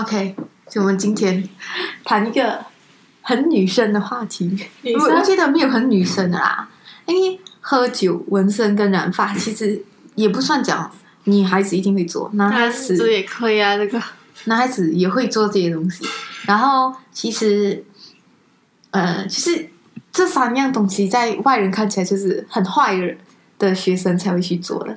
OK，就我们今天谈一个很女生的话题。女我我觉得没有很女生的啦，因为喝酒、纹身跟染发 其实也不算讲女孩子一定会做，男孩子子也可以啊，这个男孩子也会做这些东西。然后其实，呃，其实这三样东西在外人看起来就是很坏的人的学生才会去做的。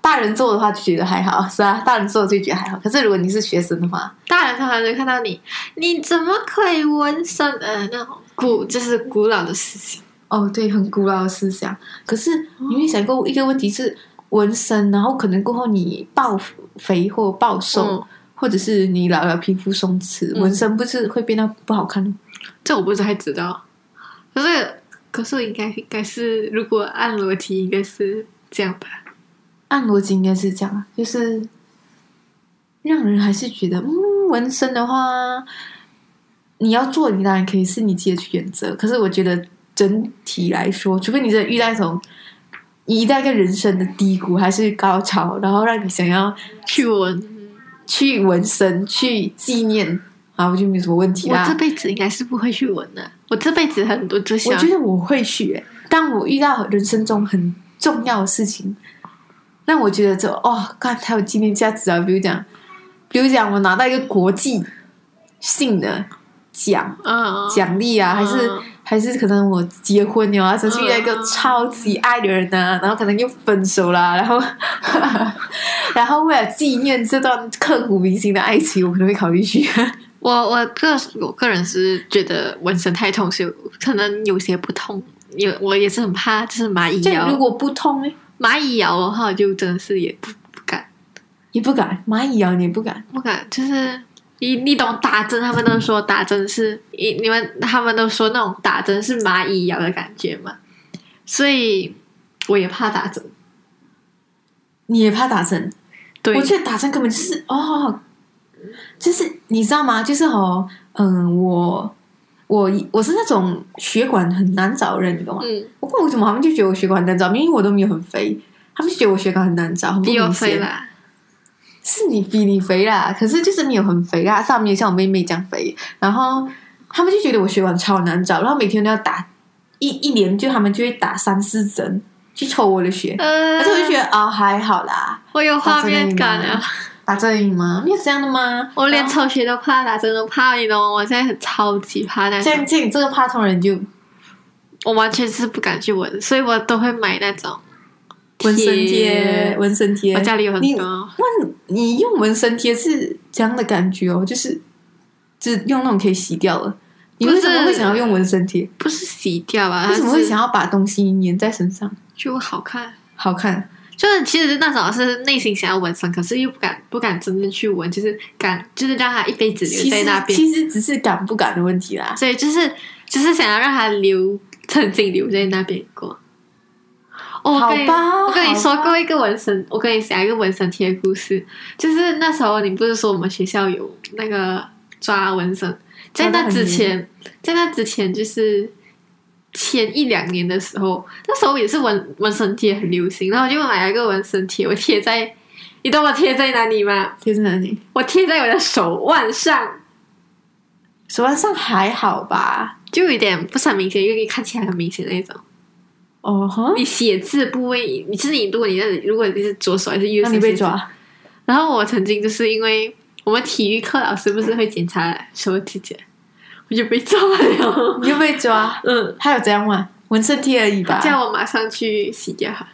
大人做的话就觉得还好，是啊，大人做就觉得还好。可是如果你是学生的话，大人通常就看到你，你怎么可以纹身？呃，那种古就是古老的事情。哦，对，很古老的思想。可是你会想过一个问题是，纹身，然后可能过后你暴肥或暴瘦，嗯或者是你老了皮肤松弛，嗯纹身不是会变得不好看吗？这我不太知道，可是可是应该应该是，如果按逻辑应该是这样吧。按逻辑应该是这样啊，就是让人还是觉得，嗯，纹身的话，你要做，你当然可以是你自己的选择。可是我觉得整体来说，除非你真的遇到一种一到一个人生的低谷还是高潮，然后让你想要去纹，去纹身、去纪念啊，我就没什么问题啦我这。辈子应该是不会去纹的。我这辈子很多就我想觉得我会去、欸，当我遇到人生中很重要的事情，让我觉得这哦，看它有纪念价值啊。比如讲，比如讲，我拿到一个国际性的奖嗯，奖励啊，还是、嗯还是可能我结婚了啊，甚至遇到一个嗯超级爱的人呢，然后可能又分手啦，然后 然后为了纪念这段刻骨铭心的爱情，我可能会考虑去。我我个我个人是觉得纹身太痛，所以可能有些不痛。有我也是很怕，就是蚂蚁咬这如果不痛呢，蚂蚁咬的话，就真的是也不不敢也不敢，蚂蚁咬你不敢。不敢，就是你你懂打针，他们都说打针是你你们他们都说那种打针是蚂蚁咬的感觉嘛，所以我也怕打针。你也怕打针？对，我觉得打针根本就是哦，就是你知道吗？就是哦，嗯，我我我是那种血管很难找的人，你懂吗？嗯，不过为什么他们就觉得我血管很难找？明明我都没有很肥，他们就觉得我血管很难找，很不明显。是你比你肥啦，可是就是没有很肥啦，上面像我妹妹这样肥，然后他们就觉得我血管超难找，然后每天都要打一一年就他们就会打三四针去抽我的血，呃而且我就觉得啊、还好啦，我有画面感啊！打针而已吗？你有这样的吗？我连抽血都怕，打针都怕，你懂吗？我现在很超级怕那种，像像你这个怕痛人就我完全是不敢去纹，所以我都会买那种纹身贴，纹身贴我。家里有很多。问你用纹身贴是这样的感觉哦，就是就用那种可以洗掉了。你为什么会想要用纹身贴？不是洗掉啊？为什么会想要要把东西粘在身上？就好看？好看，就是其实那时候是内心想要纹身，可是又不敢不敢真正去纹，就是敢就是让他一辈子留在那边，其实只是敢不敢的问题啦。所以就是就是想要让他留曾经留在那边过。哦，我跟你好吧我跟你说过一个纹身，我跟你讲一个纹身贴的故事，就是那时候你不是说我们学校有那个抓纹身，在那之前，在那之前就是前一两年的时候，那时候也是纹纹身贴很流行，然后我就买了一个纹身贴，我贴在，你懂我贴在哪里吗？贴在哪里？我贴在我的手腕上，手腕上还好吧？就有点不是很明显，因为看起来很明显那种。哦哈，你写字部位，你是你，如果你的如果你是左手还是右那手，你被抓？然后我曾经就是因为我们体育课老师不是会检查手指甲，我就被抓了。你又被抓？嗯，还有这样吗？纹身贴而已吧，叫我马上去洗掉它。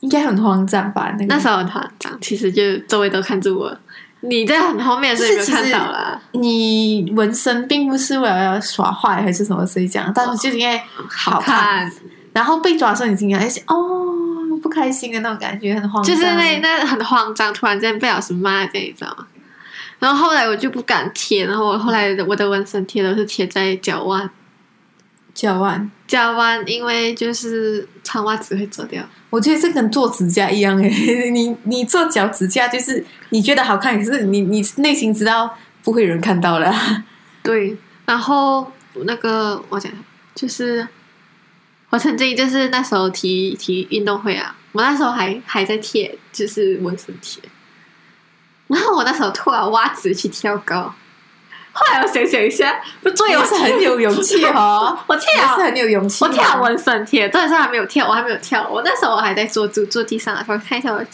应该很慌张吧？那个那时候很慌张，其实就周围都看着我。你在很后面，所以没有看到啦。你纹身并不是为了要耍坏还是什么，所以讲，但是就是因为好看。看，然后被抓的时候，你心里还是哦不开心的那种感觉，很慌张。就是那那很慌张，突然间被老师骂，这样你知道吗？然后后来我就不敢贴，然后我后来我的纹身贴都是贴在脚腕，脚腕。脚腕因为就是穿袜子会走掉。我觉得这跟做指甲一样诶，你你做脚指甲就是你觉得好看，可是你你内心知道不会有人看到了。对，然后那个我讲就是我曾经就是那时候体体育运动会啊，我那时候还还在贴就是纹身贴，然后我那时候突然袜子去跳高，后来我想想一下，不对，也我是很有勇气哦，我也跳是很有勇气哦。我跳纹身贴，但是还没有跳，我还没有跳。我那时候我还在坐坐坐地上的时候看一下我的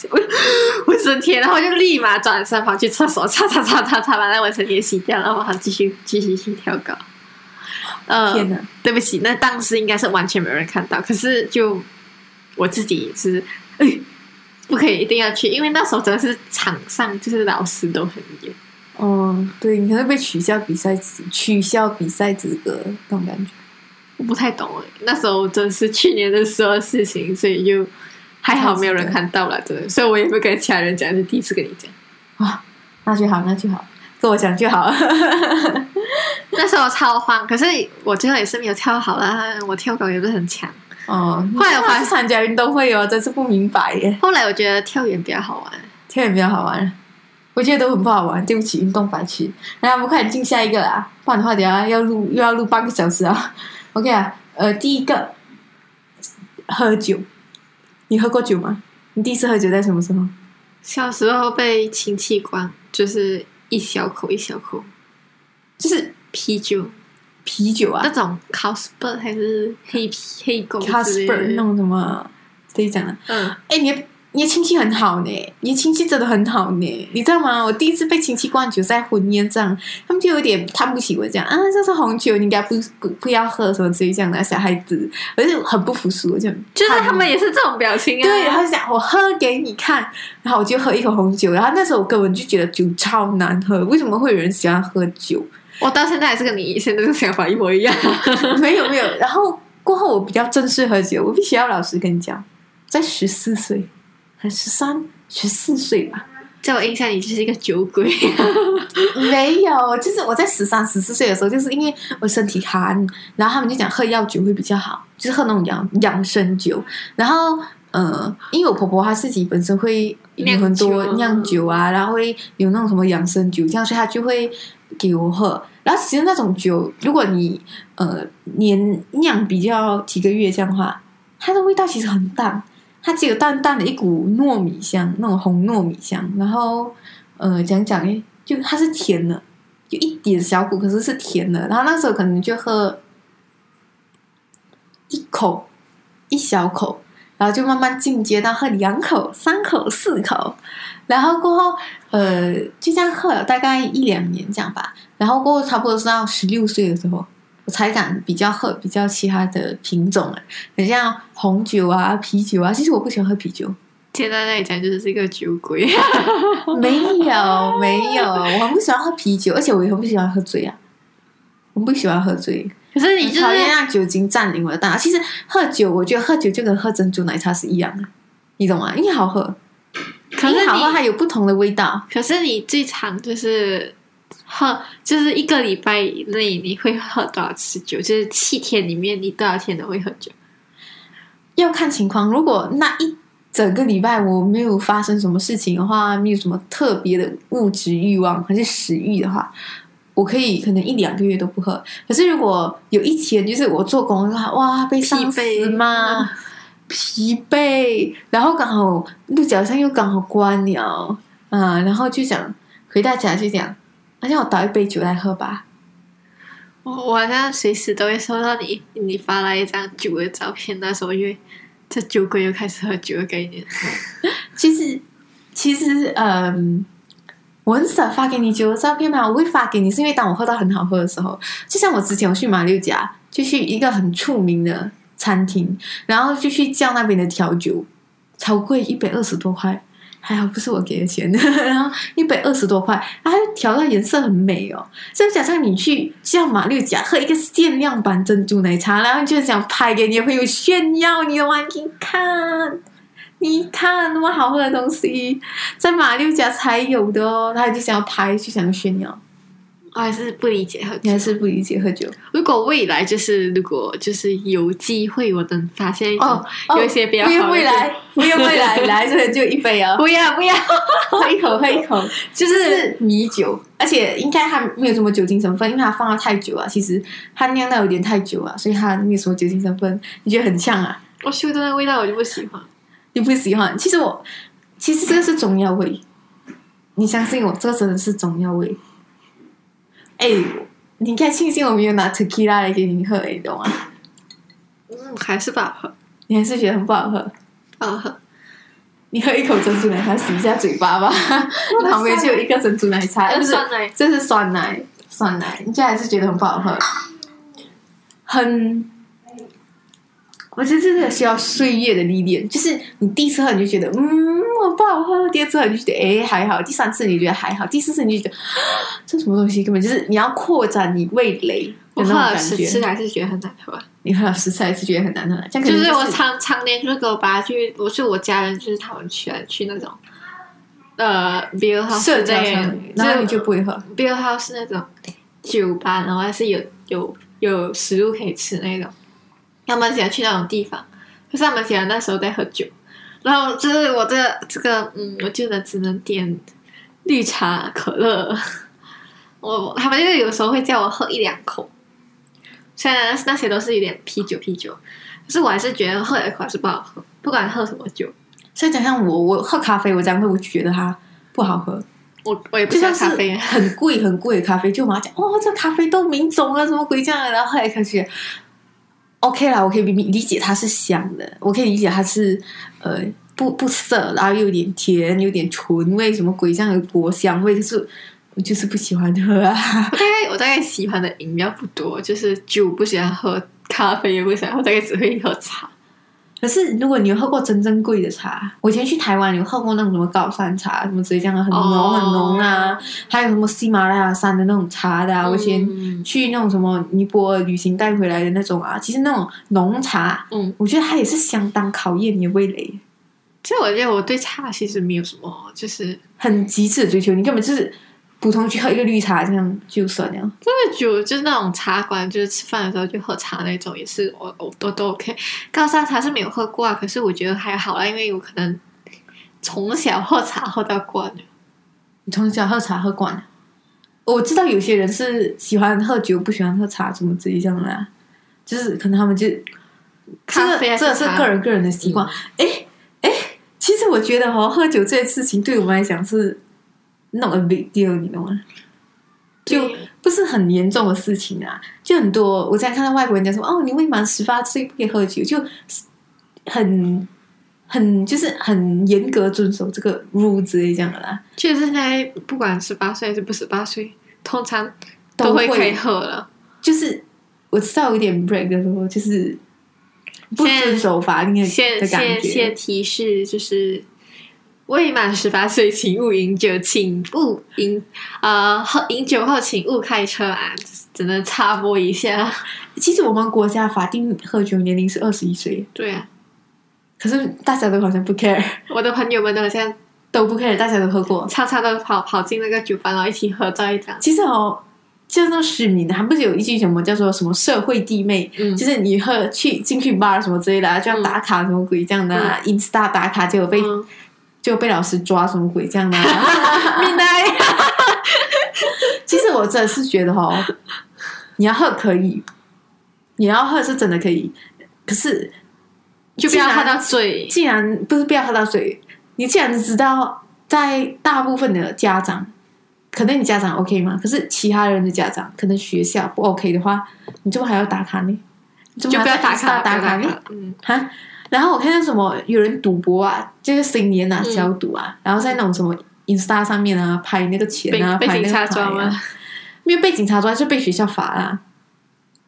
纹身贴，然后我就立马转身跑去厕所擦擦擦擦擦，把那纹身贴洗掉，然后好继续继续去跳高。呃，天哪！对不起，那当时应该是完全没有人看到，可是就我自己是，哎，不可以一定要去，因为那时候真的是场上就是老师都很严。哦，对，你可能被取消比赛资取消比赛资格那种感觉。我不太懂哎，那时候真是去年的时候的事情，所以就还好没有人看到了，真的，所以我也不跟其他人讲，是第一次跟你讲。啊，那就好，那就好，跟我讲就好了。那时候超慌，可是我最后也是没有跳好啦，我跳高也不是很强。哦，后来我发现参加运动会哦，真是不明白耶。后来我觉得跳远比较好玩，跳远比较好玩，我觉得都很不好玩。对不起，运动白痴。来，我们快点进下一个啦，不然的话等下要录又要录半个小时啊。OK 啊，呃，第一个喝酒，你喝过酒吗？你第一次喝酒在什么时候？小时候被亲戚灌，就是一小口一小口就是啤酒，啤酒啊那种 Carlsberg 还是黑啤黑狗，Casper 的那种什么，可以讲的。嗯，哎，你的你的亲戚很好呢，你的亲戚真的很好呢，你知道吗？我第一次被亲戚灌酒在婚宴上，他们就有点看不起我，这样啊，这是红酒，你应该不不不要喝什么之类这样的小孩子，而且很不服输，我就就是他们也是这种表情啊。对，然后就讲我喝给你看，然后我就喝一口红酒，然后那时候我根本就觉得酒超难喝，为什么会有人喜欢喝酒？我到现在还是跟你现在这个想法一模一样。没有没有，然后过后我比较正式喝酒，我必须要老实跟你讲，在十四岁还十三十四岁吧，在我印象里就是一个酒鬼。没有，就是我在十三十四岁的时候，就是因为我身体寒，然后他们就讲喝药酒会比较好，就是喝那种养养生酒，然后。呃，因为我婆婆她自己本身会有很多酿酒酿酒啊，然后会有那种什么养生酒，这样所以她就会给我喝。然后其实那种酒，如果你呃年酿比较几个月这样的话，它的味道其实很淡，它只有淡淡的一股糯米香，那种红糯米香。然后呃讲讲诶，就它是甜的，就一点小苦，可是是甜的。然后那时候可能就喝一口，一小口。然后就慢慢进阶到喝两口、三口、四口，然后过后，呃，就这样喝了大概一两年这样吧。然后过后差不多是到十六岁的时候，我才敢比较喝比较其他的品种了，很像红酒啊、啤酒啊。其实我不喜欢喝啤酒，现在那里讲就是一个酒鬼。没有 没有，我很不喜欢喝啤酒，而且我也很不喜欢喝醉啊，我不喜欢喝醉。可是你就是讨厌让酒精占领我的大脑。其实喝酒，我觉得喝酒就跟喝珍珠奶茶是一样的，你懂吗？因为好喝，可是好喝你它有不同的味道。可是你最长就是喝，就是一个礼拜以内你会喝多少次酒？就是七天里面你多少天都会喝酒？要看情况，如果那一整个礼拜我没有发生什么事情的话，没有什么特别的物质欲望还是食欲的话。我可以可能一两个月都不喝，可是如果有一天就是我做工的话，哇，被上司骂，疲惫，然后刚好鹿角上又刚好关了，嗯，然后就想回到家就讲，那让我倒一杯酒来喝吧。我我好像随时都会收到你你发来一张酒的照片，那时候因为这酒鬼又开始喝酒的概念。其实其实嗯。我很少发给你酒的照片嘛，我会发给你，是因为当我喝到很好喝的时候，就像我之前我去马六甲，就去一个很出名的餐厅，然后就去叫那边的调酒，超贵，一百二十多块，还好不是我给的钱，然后一百二十多块，然后调到颜色很美哦，就假设你去叫马六甲喝一个限量版珍珠奶茶，然后就想拍给你朋友炫耀，你的玩给你看。你看那么好喝的东西，在马六甲才有的哦，他就想要拍，就想要炫耀。我还是不理解喝酒，你还是不理解喝酒。如果未来就是如果就是有机会，我能发现哦，有一些比较不好的用未来，不用 未来，来这里就一杯啊，不 要不要，喝一口，喝一口，就是米酒，而且应该它没有什么酒精成分，因为它放了太久啊，其实它酿到有点太久啊，所以它没有什么酒精成分。你觉得很呛啊？我嗅到那味道我就不喜欢。你不喜欢？其实我，其实这个是中药味，你相信我，这个真的是中药味。哎、你应该庆幸我没有拿 tequila 来给你喝，你懂吗？嗯，还是不好喝，你还是觉得很不好喝。不好喝。你喝一口珍珠奶茶，洗一下嘴巴吧。旁边就有一个珍珠奶茶，哎不是酸奶，这是酸奶，酸奶，你现在还是觉得很不好喝，很。我觉得这个需要岁月的历练，就是你第一次喝你就觉得嗯我不好喝，第二次喝你就觉得哎还好，第三次你就觉得还好，第四次你就觉得啊这什么东西，根本就是你要扩展你味蕾我喝了十次。还是觉得很难喝。你喝了十次还是觉得很难喝，就是我常常年就是跟我爸去，我是我家人，就是他们去去那种呃 beer house 然后你就不会喝。beer house 那种酒吧，然后还是有有有食物可以吃那种。他们喜欢去那种地方，可是他们喜欢那时候在喝酒。然后就是我这个这个嗯，我就能只能点绿茶、可乐。我他们就是有时候会叫我喝一两口，虽然那些都是有点啤酒啤酒，可是我还是觉得喝一口还是不好喝，不管喝什么酒，所以讲像我，我喝咖啡，我这样会，我就觉得它不好喝。我我也不喜欢咖啡。很贵很贵的咖啡，就我妈讲，哦，这咖啡豆名种啊，什么鬼这样，然后后来开始，OK 啦，我可以理理解它是香的，我可以理解它是呃不不涩，然后又有点甜，有点醇味，什么鬼这样的果香味，可是我就是不喜欢喝啊。我大概我大概喜欢的饮料不多，就是酒不喜欢喝，咖啡也不喜欢我，大概只会喝茶。可是如果你有喝过真正贵的茶，我以前去台湾有喝过那种什么高山茶，什么之类这样的很浓、哦。很浓啊，还有什么喜马拉雅山的那种茶的、啊，我以前嗯去那种什么尼泊尔旅行带回来的那种啊，其实那种浓茶，嗯，我觉得它也是相当考验你的味蕾，其实我觉得我对茶其实没有什么，就是很极致的追求，你根本就是普通去喝一个绿茶这样就算了。这个酒就是那种茶馆，就是吃饭的时候就喝茶那种，也是我我都都 OK。高山茶是没有喝过啊，可是我觉得还好啦，因为我可能从小喝茶喝到惯了。你从小喝茶喝惯了，我知道有些人是喜欢喝酒，不喜欢喝茶，什么之类这样的、啊，就是可能他们就这个这个是个人个人的习惯。哎哎、其实我觉得哦，喝酒这件事情对我们来讲是 not a big deal，你懂吗？就不是很严重的事情啊，就很多我在看到外国人讲说，哦，你未满十八岁不可以喝酒，就很很就是很严格遵守这个 rule 之类这样的啦。其实现在不管十八岁还是不十八岁，通常都会可以喝了。就是我知道有点 break 的时候，就是不遵守法令的感先先。提示就是。未满十八岁，请勿饮酒，请勿饮呃喝饮酒后，请勿开车啊！只能插播一下。其实我们国家法定喝酒年龄是二十一岁，对啊，可是大家都好像不 care，我的朋友们都好像都不 care，大家都喝过。常常都跑跑进那个酒吧，然后一起合照一张。其实哦，就那市民，还不是有一句什么叫做什么社会弟妹，嗯就是你喝去进去 bar 什么之类的、啊，就要打卡什么鬼这样的、啊、i n s t a 打卡就有被、嗯就被老师抓什么鬼这样的、啊。明白。其实我真的是觉得哦，你要喝可以，你要喝是真的可以，可是就不要喝到醉。既然不是不要喝到水，你既然知道在大部分的家长，可能你家长 OK 吗？可是其他人的家长，可能学校不 OK 的话，你怎么还要打卡呢？怎么就不要打卡，打卡呢？嗯，哈，然后我看到什么有人赌博啊，就是新年啊嗯小赌啊，然后在那种什么 Insta 上面啊拍那个钱啊，被被警拍那个牌察抓吗啊？没有被警察抓，就被学校罚啦。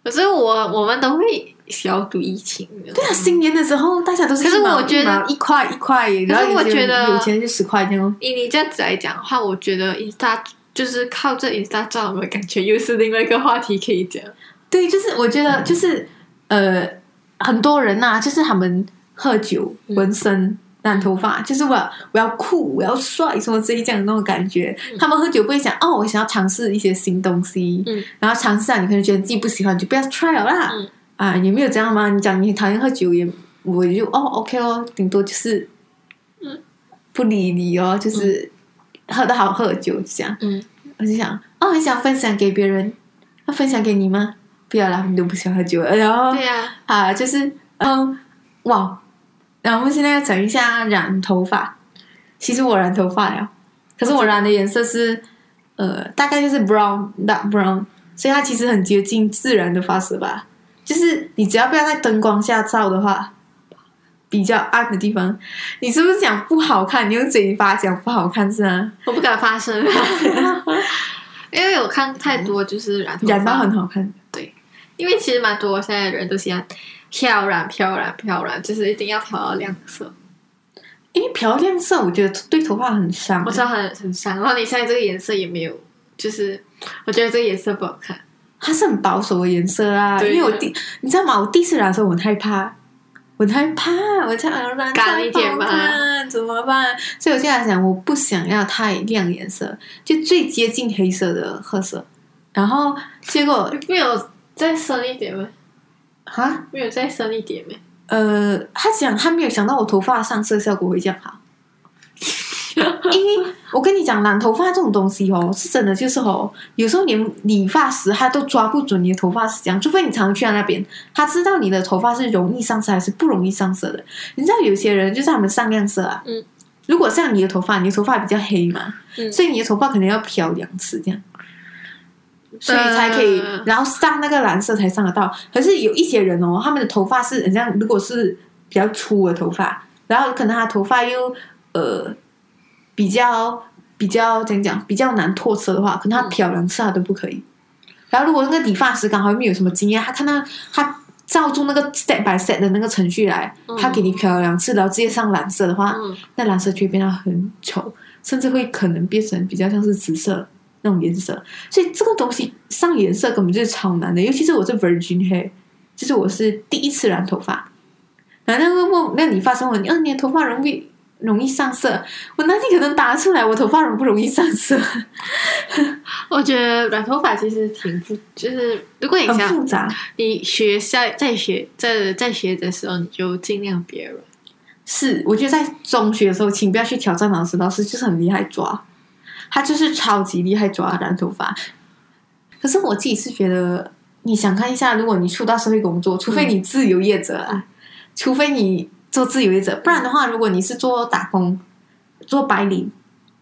可是我我们都会小赌怡情的。对啊，新年的时候大家都是可是我觉得一块一块，然后有些人我觉得有钱就十块这样哦。以你这样子来讲的话，我觉得 Insta 就是靠这 Insta 照，我感觉又是另外一个话题可以讲。对，就是我觉得就是呃，很多人呐、就是他们喝酒、嗯纹身、染头发，就是我要我要酷，我要帅，什么这一这样的那种感觉。他们喝酒不会想哦，我想要尝试一些新东西，嗯然后尝试啊，你可能觉得自己不喜欢，就不要 try 了啦。嗯啊，也没有这样吗？你讲你讨厌喝酒也，我就哦 OK 哦，顶多就是嗯不理你哦，就是喝的好喝酒这样。嗯，我就想，哦，很想分享给别人，要分享给你吗？不要啦，你都不喜欢喝酒了。然后对呀、啊，就是嗯，哇，然后我们现在要讲一下染头发。其实我染头发了，可是我染的颜色是呃，大概就是 brown dark brown，所以它其实很接近自然的发色吧。就是你只要不要在灯光下照的话，比较暗的地方，你是不是讲不好看？你用嘴巴讲不好看是吗？我不敢发声，因为我看太多就是染头发染到很好看，因为其实蛮多现在的人都喜欢漂染、漂染、漂染，就是一定要漂到亮色。因为漂亮色我觉得对头发很伤我。知道很很伤，然后你现在这个颜色也没有，就是我觉得这个颜色不好看。它是很保守的颜色啊，对因为我第你知道吗？我第一次染的时候我很害怕，我很害怕，我这样染干一点吗吗？怎么办？所以我现在想，我不想要太亮颜色，就最接近黑色的褐色。然后结果没有再深一点吗？啊，没有再深一点吗？呃，他讲他没有想到我头发上色效果会这样好。因为我跟你讲，染头发这种东西哦，是真的，就是哦，有时候连理发师他都抓不准你的头发是这样，除非你常常去他那边，他知道你的头发是容易上色还是不容易上色的。你知道有些人就是他们上亮色啊，嗯，如果像你的头发，你的头发比较黑嘛，嗯所以你的头发可能要漂两次这样。所以才可以，嗯然后上那个蓝色才上得到。可是有一些人哦，他们的头发是很像，如果是比较粗的头发，然后可能他头发又呃比较比较怎样讲，比较难脱色的话，可能他漂两次他都不可以。然后如果那个理发师刚好没有什么经验，他看到他照住那个 step by step 的那个程序来，嗯他给你漂两次，然后直接上蓝色的话，嗯，那蓝色就会变得很丑，甚至会可能变成比较像是紫色那种颜色。所以这个东西上颜色根本就是超难的，尤其是我是 virgin hair，就是我是第一次染头发。然后那个问那理发师问你，嗯、你的头发容易容易上色？我哪里可能答出来，我头发容不容易上色，我觉得染头发其实挺复，就是如果你很想复杂。你学在在学在在学的时候，你就尽量别染。是，我觉得在中学的时候，请不要去挑战老师，老师就是很厉害抓，他就是超级厉害抓染头发。可是我自己是觉得，你想看一下，如果你出到社会工作，除非你自由业者啊，除非你做自由业者，不然的话，如果你是做打工、做白领，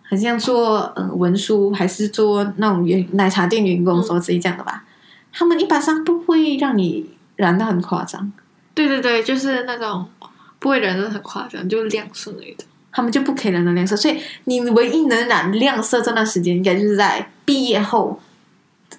很像做呃文书，还是做那种员奶茶店员工，什么之类这样的吧，他们一般上不会让你染的很夸张。对对对，就是那种不会染的很夸张，就亮色那种。他们就不可以染的亮色，所以你唯一能染亮色这段时间，应该就是在毕业后，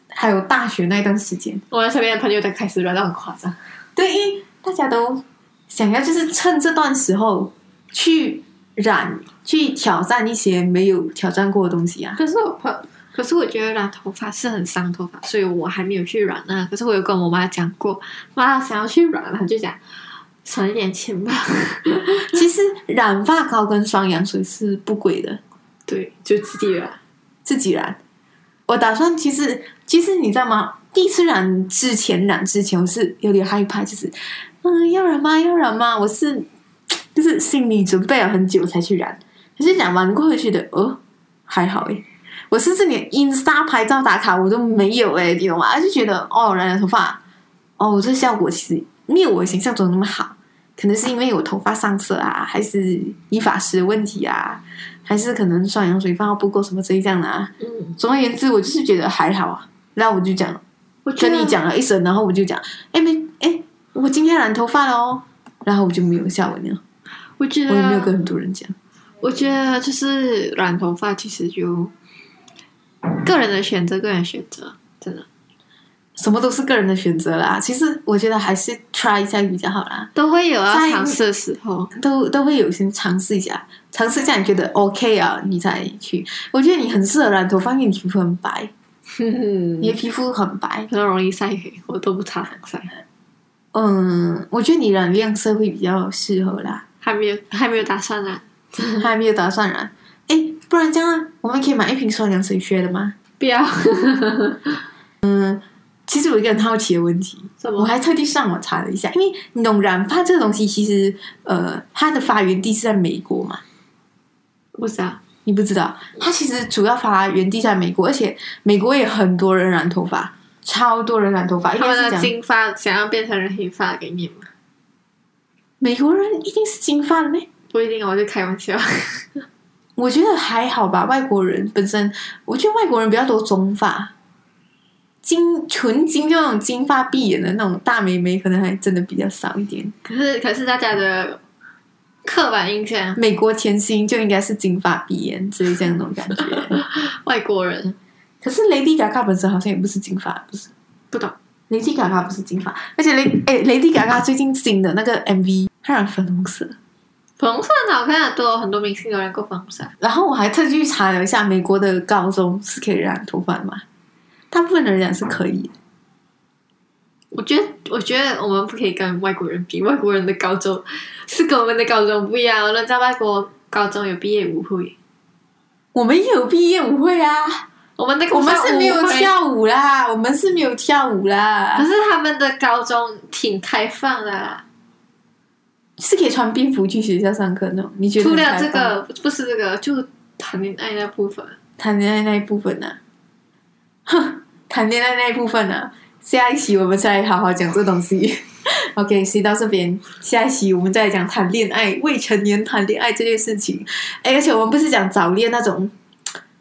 还有大学那段时间。我身边的朋友都开始染到很夸张。对，因为大家都想要就是趁这段时候去染，去挑战一些没有挑战过的东西啊。可是我朋，可是我觉得染头发是很伤头发，所以我还没有去染啊。可是我有跟我妈讲过，妈想要去染，她就讲省一点钱吧。其实染发膏跟双氧水是不贵的，对，就自己染。自己染。我打算其实其实你知道吗？第一次染之前染之前，我是有点害怕，就是嗯要染吗？要染吗？我是就是心里准备了很久才去染，可是染完过后觉得哦还好诶。我甚至连 Insta 拍照打卡我都没有诶，你懂吗？就觉得哦染了头发，哦这效果其实没有我形象中那么好，可能是因为我头发上色啊，还是理发师的问题啊，还是可能双氧水放不够什么之类这样的啊。嗯，总而言之，我就是觉得还好啊。然后我就讲，我跟你讲了一声，然后我就讲，哎没哎，我今天染头发了哦。然后我就没有下文了，我觉得我也没有跟很多人讲。我觉得就是染头发，其实就个人的选择，个人选择，真的什么都是个人的选择啦。其实我觉得还是 try 一下比较好啦，都会有要在尝试的时候。都都会有先尝试一下，尝试一下你觉得 OK 啊，你再去。我觉得你很适合染头发，因为你皮肤很白，哼 你的皮肤很白。比较容易晒黑，我都不擦防晒，嗯，我觉得你染亮色会比较适合啦。还没有还没有打算染。还没有打算染。哎，不然这样啊，我们可以买一瓶双氧水学的吗？不要，其实我有一个很好奇的问题？我还特地上网查了一下，因为你懂染发这个东西，其实呃，它的发源地是在美国嘛，不知道。你不知道？它其实主要发源地在美国，而且美国也很多人染头发，超多人染头发，应他们是金发想要变成人黑发给你吗？美国人一定是金发的咩？不一定，我就开玩笑。我觉得还好吧。外国人本身，我觉得外国人比较多中发，金纯金就那种金发碧眼的那种大美眉，可能还真的比较少一点。可是可是大家的刻板印象，美国甜心就应该是金发碧眼之类这样那种感觉。外国人可是 Lady Gaga 本身好像也不是金发，不是不懂。Lady Gaga 不是金发，而且雷哎 Lady Gaga 最近新的那个 MV，它染粉红色。粉红色很好看的，都有很多明星都染过粉红色。然后我还特地去查了一下，美国的高中是可以染头发的吗？大部分的人讲是可以。我觉得，我觉得我们不可以跟外国人比，外国人的高中是跟我们的高中不一样。我们在外国高中有毕业舞会，我们也有毕业舞会啊，我们那个我们是没有，跳舞啦，我们是没有跳舞啦可，是他们的高中挺开放的啦。是可以穿便服去学校上课那种。你觉得除了这个，不是这个，就谈恋爱那部分。谈恋爱那一部分呢、哼，谈恋爱那一部分呢、下一期我们再好好讲这东西。OK，先到这边，下一期我们再讲谈恋爱，未成年谈恋爱这件事情。哎，而且我们不是讲早恋那种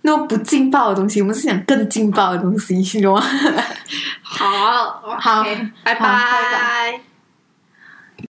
那种不劲爆的东西，我们是讲更劲爆的东西，你懂吗？好，好 OK，拜好拜拜。